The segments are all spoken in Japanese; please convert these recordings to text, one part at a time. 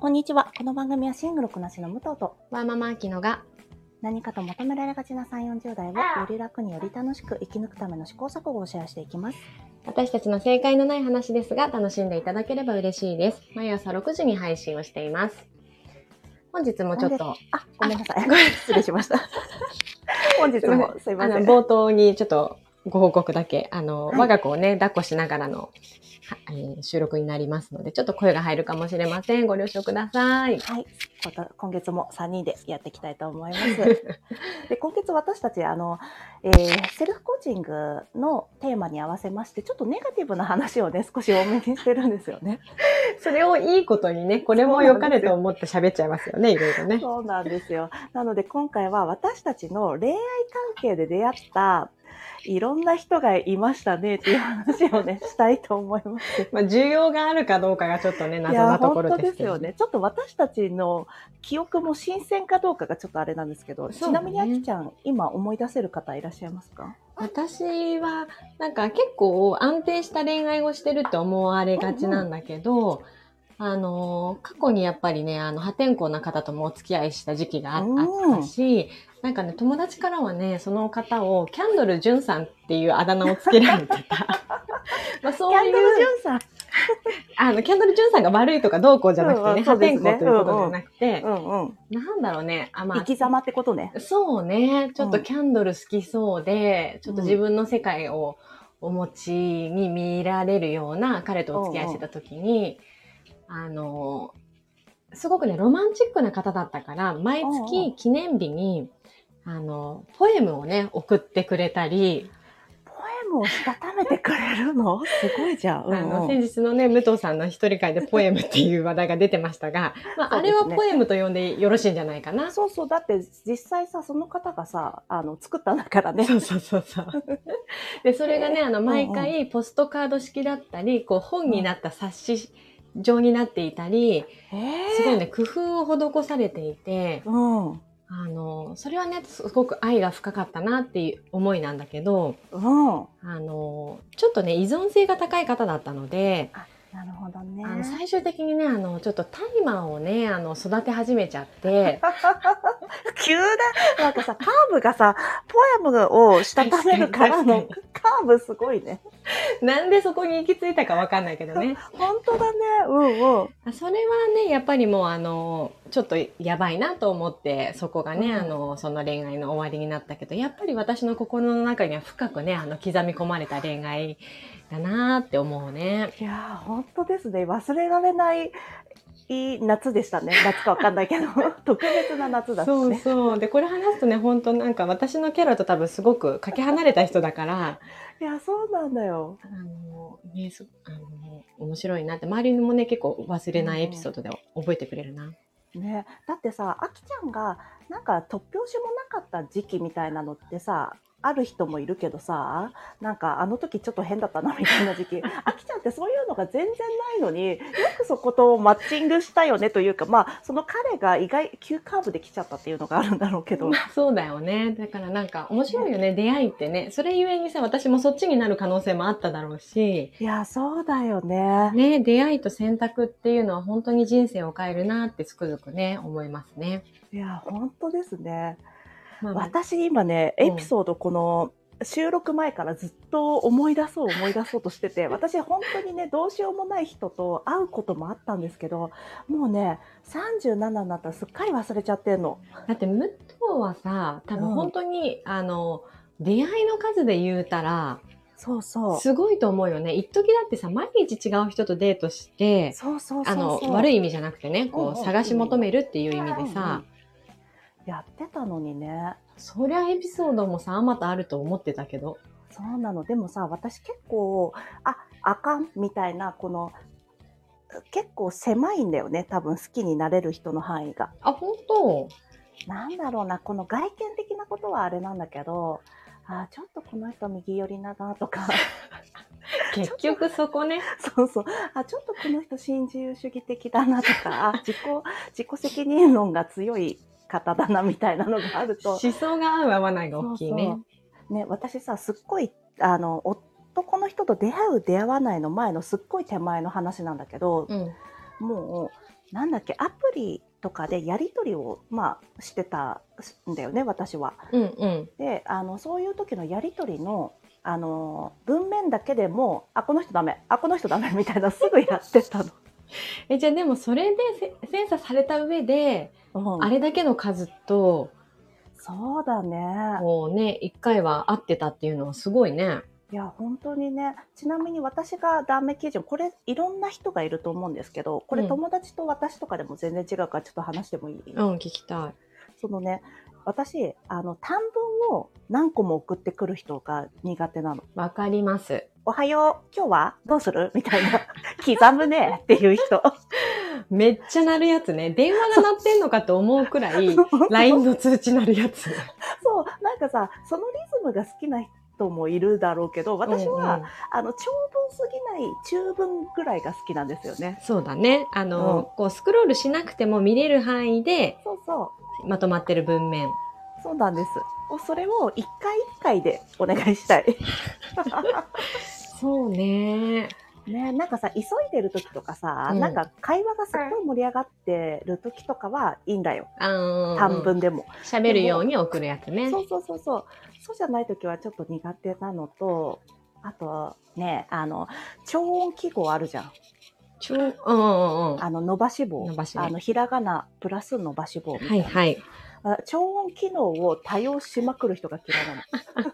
こんにちは。この番組はシングルこなしの武藤とワーママアキノが何かと求められがちな3、40代をより楽により楽しく生き抜くための試行錯誤をシェアしていきます。私たちの正解のない話ですが楽しんでいただければ嬉しいです。毎朝6時に配信をしています。本日もちょっと、あ、ごめんなさい。失礼しました。本日もすいません。冒頭にちょっとご報告だけ、あの、はい我が子をね、抱っこしながらの、はえー収録になりますので、ちょっと声が入るかもしれません。ご了承ください。はい。今月も3人でやっていきたいと思います。で今月私たちあの、えーセルフコーチングのテーマに合わせましてちょっとネガティブな話をね少し多めにしてるんですよね。それをいいことにね、これも良かれと思って喋っちゃいますよね、いろいろね。そうなんですよ。なので今回は私たちの恋愛関係で出会ったいろんな人がいましたねっていう話をねしたいと思います。まあ、需要があるかどうかがちょっとね、い謎なとこ本当ろですけどですよね。ちょっと私たちの記憶も新鮮かどうかがちょっとあれなんですけど、ねちなみにあきちゃん、今思い出せる方いらっしゃいますか？私は、なんか結構安定した恋愛をしてるって思われがちなんだけど、あの、過去にやっぱりね、あの、破天荒な方ともお付き合いした時期があ,、ったし、なんかね、友達からはね、その方をキャンドル・ジュンさんっていうあだ名をつけられてた。まあそういキャンドル・ジう、ュンさん。あの、キャンドル・ジュンさんが悪いとかどうこうじゃなくてね、うんうん破天荒ということじゃなくて、うんうん。なんだろうね、あ、まあ生、き様ってことね。そうね。ちょっとキャンドル好きそうで、ちょっと自分の世界をお持ちに見られるような彼とお付き合いしてた時に、あの、すごくね、ロマンチックな方だったから、毎うんう月記念日に、あの、ポエムをね、送ってくれたり、ポエムをしたためてくれるの？すごいじゃん。うんあの、うん先日のね、武藤さんの一人会でポエムっていう話題が出てましたが、まあ、あれはポエムと呼んでよろしいんじゃないかな？そうそう。だって実際さ、その方がさ、あの、作ったんだからね。そうそうそうそう。で、それがね、あの、毎回ポストカード式だったり、こう、本になった冊子状になっていたり、えすごいね、工夫を施されていて、うん。うん。あの、それはね、すごく愛が深かったなっていう思いなんだけど、あの、ちょっとね、依存性が高い方だったので、なるほどね。あの最終的にね、あの、ちょっとタイマーをね、あの、育て始めちゃって、急だ。なんかさ、カーブがさ、ポエムをしたためるからの 確カーブすごいね。なんでそこに行き着いたかわかんないけどね。本当だね。うんうん。それはね、やっぱりもうあの、ちょっとやばいなと思って、そこがね、うんあの、その恋愛の終わりになったけど、やっぱり私の心の中には深くね、あの、刻み込まれた恋愛だなって思うね。いやー、本当ですね。忘れられないいい夏でしたね。夏かわかんないけど、特別な夏だったそうね。そう。で、これ話すとね、本当なんか私のキャラと多分すごくかけ離れた人だから、いや、そうなんだよ。あの、ね、すあの、面白いなって、周りにもね、結構忘れないエピソードで覚えてくれるな。ね、だってさ、あきちゃんがなんか突拍子もなかった時期みたいなのってさ、ある人もいるけどさ、なんかあの時ちょっと変だったなみたいな時期、あきちゃんってそういうのが全然ないのによくそことマッチングしたよねというか、まあその彼が意外急カーブで来ちゃったっていうのがあるんだろうけど、そうだよね。だからなんか面白いよね、出会いってね。それゆえにさ、私もそっちになる可能性もあっただろうし、いやそうだよね。ね、出会いと選択っていうのは本当に人生を変えるなってつくづくね、思いますね。いや本当ですね。まあ、私今ねうんエピソードこの収録前からずっと思い出そう思い出そうとしてて 私本当にねどうしようもない人と会うこともあったんですけどもうね37になったらすっかり忘れちゃってんの。だって武藤はさ、多分うん本当に、あの、出会いの数で言うたら、そうそう。すごいと思うよね。一時だってさ、毎日違う人とデートして、そうそうあの、悪い意味じゃなくてね、こう、探し求めるっていう意味でさ、やってたのにね。そりゃエピソードもさ、あまたあると思ってたけど。そうなの。でもさ、私結構、あ、あかんみたいな、この、結構狭いんだよね。多分好きになれる人の範囲が。あ、本当？なんだろうな、この外見的なことはあれなんだけど、あちょっとこの人右寄りだなとか、結局そこね。そうそう、あちょっとこの人新自由主義的だなとか、あ自己、自己責任論が強い方だなみたいなのがあると、思想が合う合わないが大きいね。そうそうね、私さ、すっごい、あの、男の人と出会う出会わないの前のすっごい手前の話なんだけど、うん。もう、なんだっけ、アプリとかでやり取りを、まあ、してたんだよね、私は。うんうん。で、あの、そういう時のやり取りの、あの、文面だけでも、あ、この人ダメ、あ、この人ダメみたいなすぐやってたの。え、じゃあでもそれでせセンサーされた上で、うんあれだけの数と、そうだね。こうね、一回は会ってたっていうのはすごいね。いや、本当にね、ちなみに私がダメ基準、これいろんな人がいると思うんですけど、これうん友達と私とかでも全然違うからちょっと話してもいい、うん、聞きたい。そのね、私、あの、短文を何個も送ってくる人が苦手なの。わかります。おはよう、今日は？どうする？みたいな、刻むねっていう人。めっちゃ鳴るやつね。電話が鳴ってんのかと思うくらい、LINE の通知鳴るやつ。そう、なんかさ、そのリズムが好きな人もいるだろうけど、私は、うんうんあの、長文すぎない中文ぐらいが好きなんですよね。そうだね。あの、うんこうスクロールしなくても見れる範囲でそうそう。まとまってる文面。そうなんです。それを一回一回でお願いしたい。そうね。ね、なんかさ、急いでる時とかさ、うんなんか会話がすごい盛り上がってる時とかはいいんだよ。あの短文でも。喋るように送るやつね。そうそうそうそう。そうじゃない時はちょっと苦手なのと、あとね、あの、超音記号あるじゃん。ちょうんうんうんうん。あの、伸ばし棒。伸ばしねあの、ひらがなプラス伸ばし棒みたいな。はいはい。あ超音機能を多用しまくる人が嫌いなの。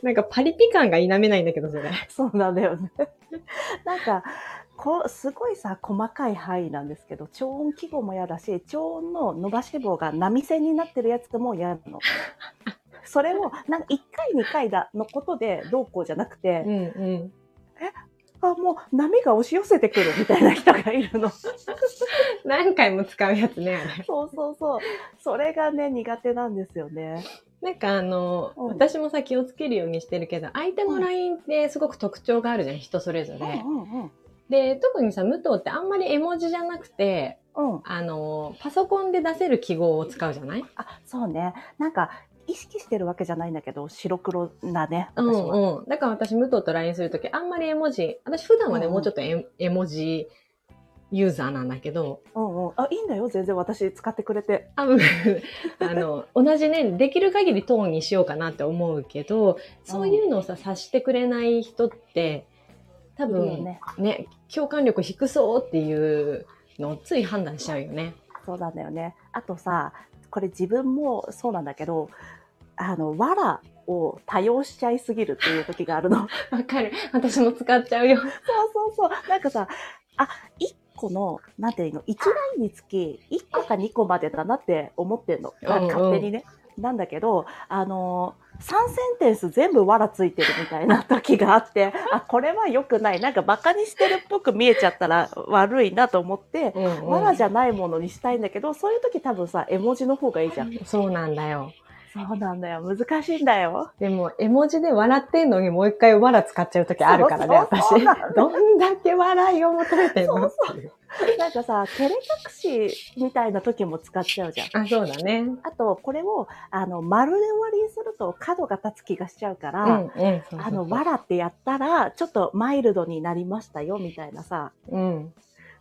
なんかパリピ感が否めないんだけど、それ。そうなんだよね。なんか、こう、すごいさ、細かい範囲なんですけど、超音記号も嫌だし、超音の伸ばし棒が波線になってるやつも嫌なの。それを、なんか1回2回だのことでどうこうじゃなくて、んうん。あ、もう波が押し寄せてくるみたいな人がいるの。何回も使うやつね。そうそうそう。それがね、苦手なんですよね。なんかあの、うん私もさ気をつけるようにしてるけど、相手の LINE ってすごく特徴があるじゃん、人それぞれ。うんうんで、特にさ、武藤ってあんまり絵文字じゃなくて、うん。うん。あの、パソコンで出せる記号を使うじゃない？あ、そうね。なんか、意識してるわけじゃないんだけど、白黒なね、うん。うん。だから私、武藤と LINE するとき、あんまり絵文字、私普段はね、うんうんもうちょっと絵絵文字ユーザーなんだけど、うんうん。あ、いいんだよ。全然私使ってくれて。あうん あの、同じね、できる限りトーンにしようかなって思うけど、そういうのをさ、察してくれない人って、多分ねね、共感力低そうっていうのをつい判断しちゃうよね。そうなんだよね。あとさ、これ自分もそうなんだけど、あの、わらを多用しちゃいすぎるっていう時があるの。そ うわかる。私も使っちゃうよ。そうそう。なんかさ、あ、1個の、なんていうの、1ラインにつき1個か2個までだなって思ってんの。勝手にね。なんだけど、あの3センテンス全部わらついてるみたいな時があって、あ、これは良くない。なんかバカにしてるっぽく見えちゃったら悪いなと思って、うんうんわらじゃないものにしたいんだけど、そういう時多分さ、絵文字の方がいいじゃん。そうなんだよ。そうなんだよ。難しいんだよ。でも、絵文字で笑ってんのにもう一回わら使っちゃうときあるからね、私。どんだけ笑いを求めてんの？っていう。なんかさ、照れ隠しみたいな時も使っちゃうじゃん。あ、そうだね。あと、これを、あの、丸で終わりにすると角が立つ気がしちゃうから、あの、わらってやったら、ちょっとマイルドになりましたよ、みたいなさ、うん。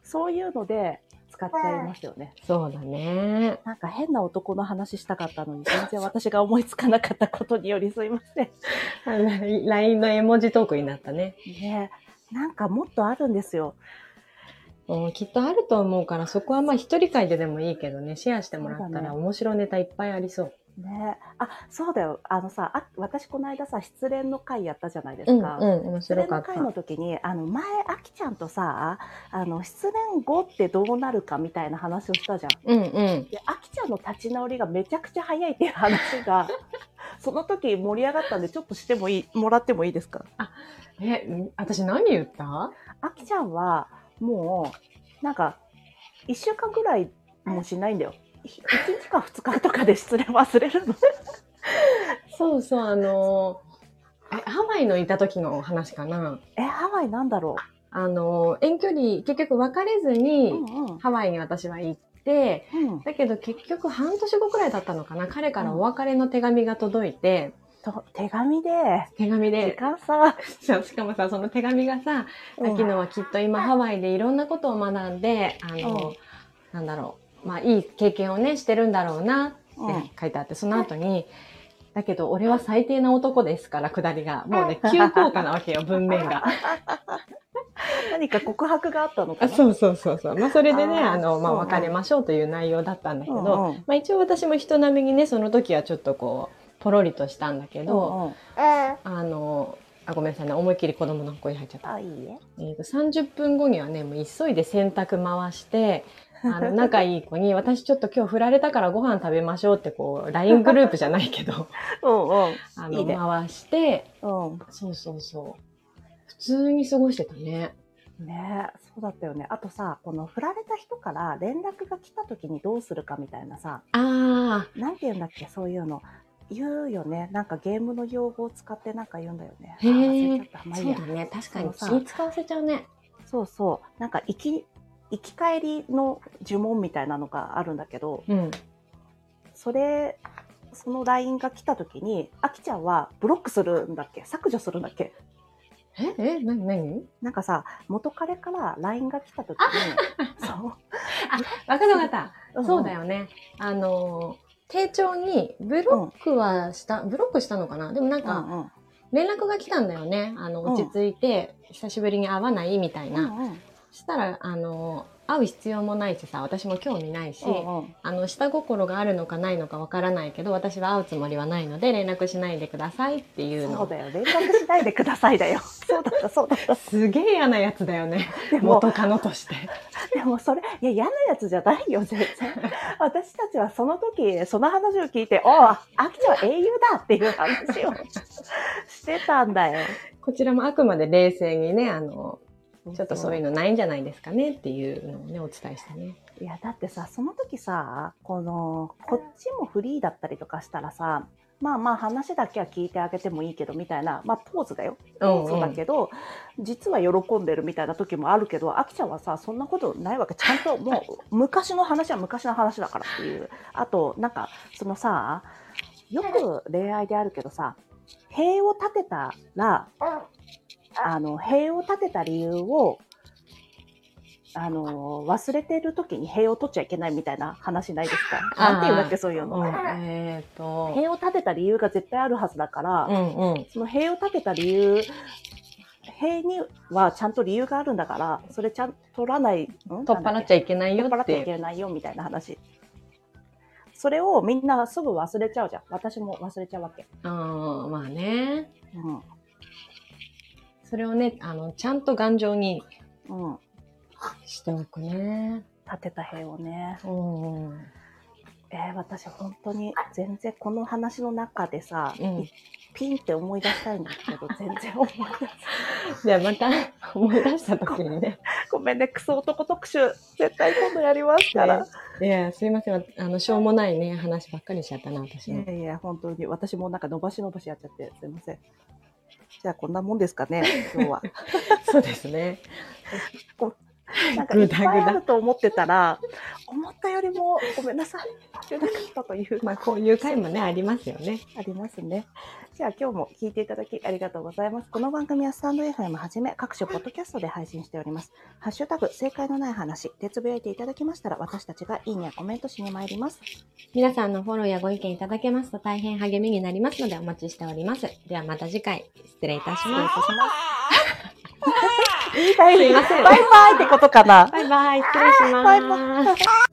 そういうので使っちゃいますよね。そうだね。なんか変な男の話したかったのに、全然私が思いつかなかったことによりすいません。LINE の絵文字トークになったね。ねなんかもっとあるんですよ。うん、きっとあると思うから、そこはまあ一人会ででもいいけどね、シェアしてもらったら面白ネタいっぱいありそう。ねあ、そうだよ。あのさ、あ私この間さ、失恋の会やったじゃないでうん、すか。うん、面失恋白かった。の会の時に、あの、前、あきちゃんとさ、あの、失恋後ってどうなるかみたいな話をしたじゃん。うん、うん。で、あきちゃんの立ち直りがめちゃくちゃ早いっていう話が、その時盛り上がったんで、ちょっとしてもいい、もらってもいいですか？え、ん私何言った？あきちゃんは、もう、なんか、一週間ぐらいもしないんだよ。一日か二日とかで失恋忘れるの？そうそう、あのー、え、ハワイのいた時の話かな？え、ハワイなんだろあのー、遠距離、結局別れずうに、うんうん。ハワイに私は行って、うん。だけど結局半年後くらいだったのかな？彼からお別れの手紙が届いて、と手紙で、時手紙で。間さ、しかもさ、その手紙がさ、うん秋野はきっと今ハワイでいろんなことを学んで、あの、うんなんだろう、まあいい経験をね、してるんだろうなってうん書いてあって、その後に、だけど俺は最低な男ですから、くだりが。もうね、急降下なわけよ、文面が。何か告白があったのかあなそうそうそうそう。まあそれでね、あの、まあ別れましょうという内容だったんだけど、うんうんまあ一応私も人並みにね、その時はちょっとこう、ポロリとしたんだけど、うんうんあの、あ、ごめんなさいね、思いっきり子供の声入っちゃった。あ、いいえ。えーと30分後にはね、もう急いで洗濯回して、あの、仲いい子に、私ちょっと今日振られたからご飯食べましょうって、こう、LINE グループじゃないけど、うんうん。あの、いいね回して、うん。そうそうそう。普通に過ごしてたね。ねえ、そうだったよね。あとさ、この振られた人から連絡が来た時にどうするかみたいなさ、あなんて言うんだっけ、そういうの。言うよね。なんかゲームの用語を使ってなんか言うんだよね。へえそうだね。確かに気使わせちゃうね。そうそう。なんか行き、行き帰りの呪文みたいなのがあるんだけど、うん。それ、その LINE が来た時に、あきちゃんはブロックするんだっけ？削除するんだっけ？ええなになになんかさ、元彼から LINE が来た時に、そう。わかったわかった。んそうだ。よね。あのー、丁重に、ブロックはした、ブロックしたのかな？でもなんうか、んうん。連絡が来たんだよね。あの、うん落ち着いて、久しぶりに会わないみたいな。うんうんしたら、あの、会う必要もないしさ、私も興味ないし、うんうんあの、下心があるのかないのかわからないけど、私は会うつもりはないので、連絡しないでくださいっていうの。そうだよ。連絡しないでくださいだよ。そうだった、そうだった。すげえ嫌なやつだよね。元カノとして。でもそれ、いや、嫌なやつじゃないよ、全然。私たちはその時、その話を聞いて、おあきちゃんは英雄だっていう話をしてたんだよ。こちらもあくまで冷静にね、あの、ちょっとそういうのないんじゃないですかねっていうのをね、お伝えしたね。いや、だってさ、その時さ、この、こっちもフリーだったりとかしたらさ、まあまあ話だけは聞いてあげてもいいけど、みたいな、まあポーズだよ。ポーズだけど、実は喜んでるみたいな時もあるけど、あきちゃんはさ、そんなことないわけ。ちゃんともう、昔の話は昔の話だからっていう。あと、なんか、そのさ、よく恋愛であるけどさ、塀を立てたら、あの、塀を立てた理由を、あの、忘れてる時に塀を取っちゃいけないみたいな話ないですか？なんていうんだっけ、そういうの。うん、えっ、と、塀を立てた理由が絶対あるはずだから、うんうん。その塀を立てた理由、塀にはちゃんと理由があるんだから、それちゃんと取らない、ん？取っ払っちゃいけないよ取っ払っちゃいって。けないよみたいな話。それをみんなすぐ忘れちゃうじゃん。私も忘れちゃうわけ。うん、まあね。うん。それをね、あの、ちゃんと頑丈にうん。しておくね。立てた塀をね。うんうん。えー私本当に全然この話の中でさ、うんピンって思い出したいんだけど、全然思い出せじゃあまた思い出した時にね。ごめんね、クソ男特集。絶対今度やりますから。いや、すいません。あの、しょうもないね、話ばっかりしちゃったな、私も。いやいや、本当に。私もなんか伸ばし伸ばしやっちゃって、すいません。じゃあこんなもんですかね、今日は。そうですね。なんかいっぱいぐだぐだあると思ってたら、思ったよりもごめんなさい。出なかったという、まあ、こういう回もね、ありますよね。ありますね。じゃあ今日も聞いていただきありがとうございます。この番組はスタンド FM はじめ各種ポッドキャストで配信しております。ハッシュタグ正解のない話でつぶやいていただきましたら私たちがいいねやコメントしに参ります。皆さんのフォローやご意見いただけますと大変励みになりますのでお待ちしております。ではまた次回、失礼いたし失礼います。たします。すいませんバイバイってことかな。バイバイ、失礼します。バイバイ